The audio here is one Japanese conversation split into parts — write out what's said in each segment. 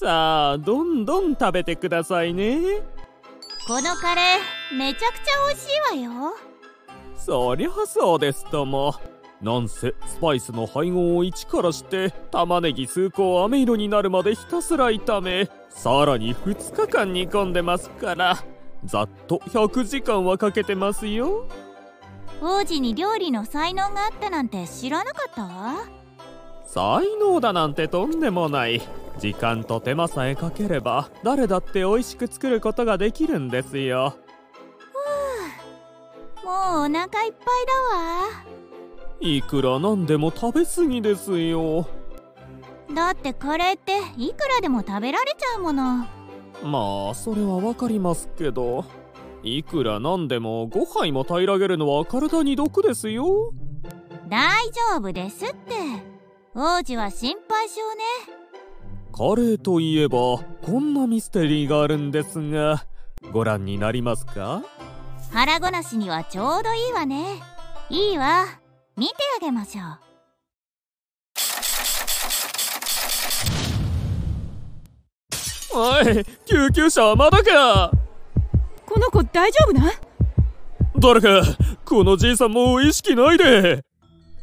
さあどんどん食べてくださいね。このカレーめちゃくちゃ美味しいわよ。そりゃそうですとも。なんせスパイスの配合を一からして玉ねぎ数個を飴色になるまでひたすら炒めさらに2日間煮込んでますからざっと100時間はかけてますよ。王子に料理の才能があったなんて知らなかったわ。才能だなんてとんでもない時間と手間さえかければ誰だって美味しく作ることができるんですよ。もうお腹いっぱいだわ。いくらなんでも食べ過ぎですよ。だってカレーっていくらでも食べられちゃうもの。まあそれはわかりますけどいくらなんでも5杯も平らげるのは体に毒ですよ。大丈夫ですって。王子は心配性ねカレーといえばこんなミステリーがあるんですが。ご覧になりますか？腹ごなしにはちょうどいいわね。いいわ。見てあげましょう。おい救急車はまだか？この子大丈夫な？誰かこのじいさんもう意識ないで。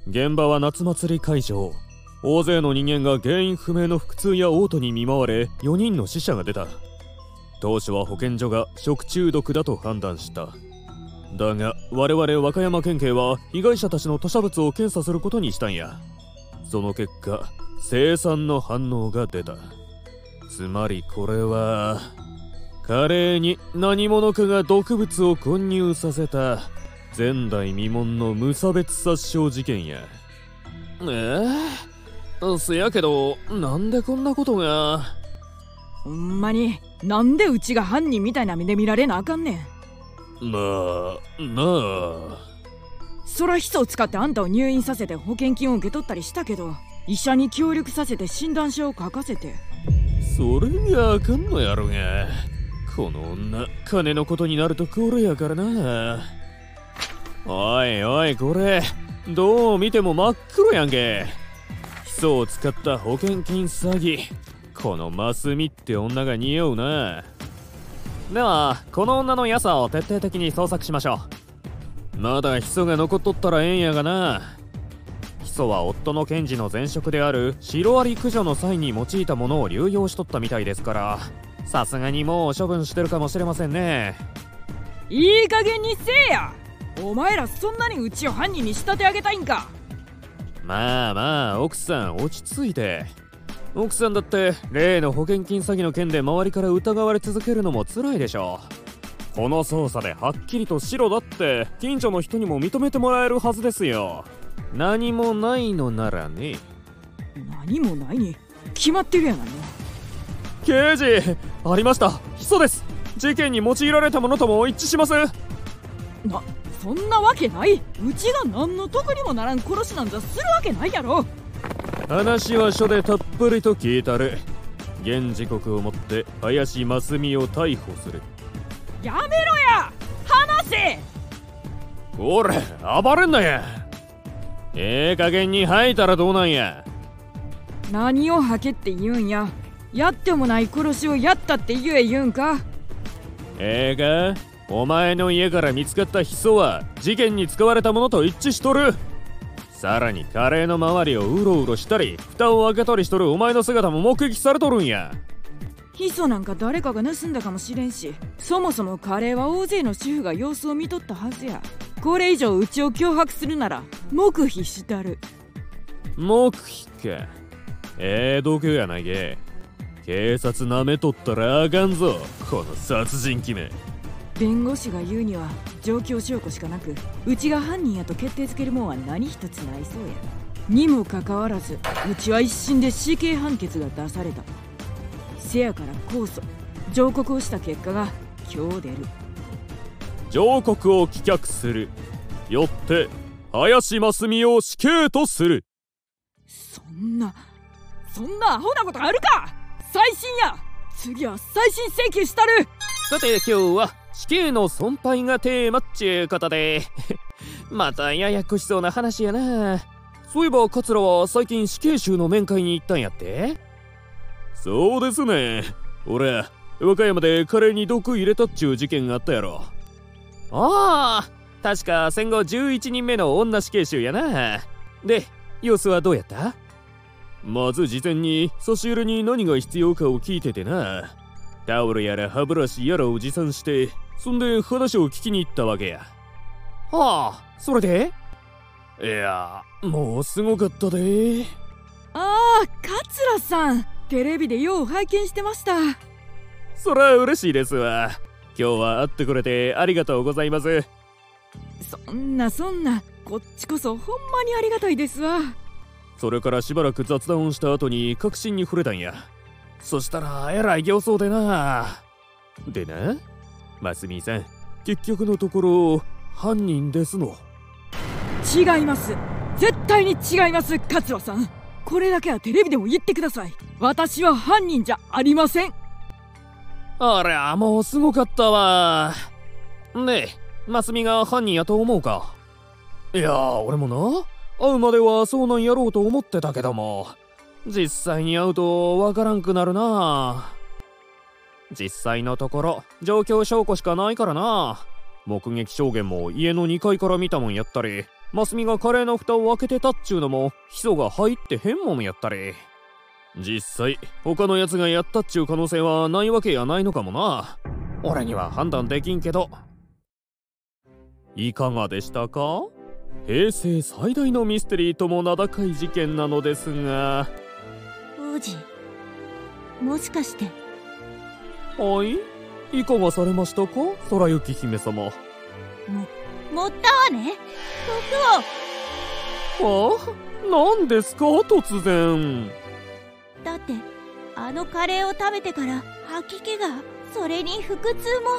現場は夏祭り会場大勢の人間が原因不明の腹痛や嘔吐に見舞われ4人の死者が出た。当初は保健所が食中毒だと判断した。だが我々和歌山県警は被害者たちの吐砂物を検査することにしたんや。その結果生産の反応が出た。つまりこれはカレーに何者かが毒物を混入させた前代未聞の無差別殺傷事件や。ええせやけどなんでこんなことが？ほんまになんでうちが犯人みたいな目で見られなあかんねん？まあなあ。そらヒ素を使ってあんたを入院させて保険金を受け取ったりしたけど医者に協力させて診断書を書かせて。それがあかんのやろが。この女金のことになるとこれやからな。おいおいこれ。どう見ても真っ黒やんけヒ素を使った保険金詐欺。このマスミって女が似合うな。ではこの女の良さを徹底的に捜索しましょう。まだヒ素が残っとったらええんやがな。ヒ素は夫の検事の前職であるシロアリ駆除の際に用いたものを流用しとったみたいですからさすがにもう処分してるかもしれませんね。いい加減にせえや。お前らそんなにうちを犯人に仕立て上げたいんか。まあまあ奥さん落ち着いて。奥さんだって例の保険金詐欺の件で周りから疑われ続けるのも辛いでしょう。この捜査ではっきりと白だって近所の人にも認めてもらえるはずですよ。何もないのならね。何もないに決まってるやないの。刑事ありました。ヒ素です。事件に用いられたものとも一致します。なそんなわけない。うちが何の得にもならん殺しなんざするわけないやろ。話は書でたっぷりと聞いたる現時刻をもって林真澄を逮捕する。やめろや！話せ！おれ暴れんなや！ええ加減に吐いたらどうなんや？何を吐けって言うんや？やってもない殺しをやったって言え言うんか？ええか？お前の家から見つかったヒ素は事件に使われたものと一致しとる。さらにカレーの周りをうろうろしたり蓋を開けたりしとるお前の姿も目撃されとるんや。ヒ素なんか誰かが盗んだかもしれんしそもそもカレーは大勢の主婦が様子を見とったはずや。これ以上うちを脅迫するなら黙秘したる。黙秘か。ええ度胸やないけ警察なめとったらあかんぞこの殺人鬼め弁護士が言うには状況証拠しかなくうちが犯人やと決定づけるもんは何一つないそうや。にもかかわらずうちは一審で死刑判決が出された。せやから控訴。上告をした結果が今日出る。上告を棄却する。よって林真澄を死刑とする。そんなそんなアホなことあるか！最新や！次は最新請求したる！さて今日は死刑の損敗がテーマっちゅうことで。またややこしそうな話やな。そういえば桂は最近死刑囚の面会に行ったんやって？そうですね。俺和歌山でカレーに毒入れたっちゅう事件があったやろ。ああ確か戦後11人目の女死刑囚やな。で様子はどうやった？まず事前に差し入れに何が必要かを聞いててな。タオルやら歯ブラシやらを持参してそんで話を聞きに行ったわけや。はあそれで？いやもうすごかったで。ああ桂さん。テレビでよう拝見してました。そら嬉しいですわ。今日は会ってくれてありがとうございます。そんなそんな。こっちこそほんまにありがたいですわ。それからしばらく雑談をした後に確信に触れたんや。そしたらえらい形相でな。でな？ますみさん結局のところ犯人ですの。違います。絶対に違います桂さん。これだけはテレビでも言ってください。私は犯人じゃありません。ありゃもうすごかったわ。ねえますみが犯人やと思うか？いや俺もな。会うまではそうなんやろうと思ってたけども。実際に会うとわからんくなるな実際のところ状況証拠しかないからな。目撃証言も家の2階から見たもんやったりマスミがカレーの蓋を開けてたっちゅうのもヒ素が入ってへんもんやったり。実際他のやつがやったっちゅう可能性はないわけやないのかもな。俺には判断できんけど。いかがでしたか？平成最大のミステリーとも名高い事件なのですが。王子もしかしてはいいかがされましたか？空雪姫様。も持ったわねあ？何ですか？突然。だってあのカレーを食べてから吐き気がそれに腹痛も。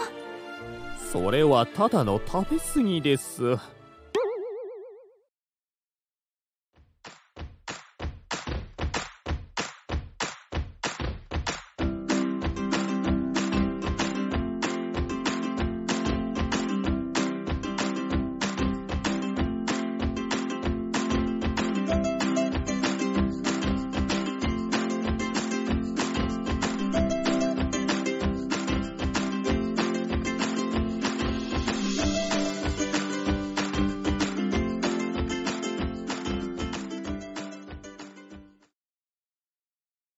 それはただの食べ過ぎです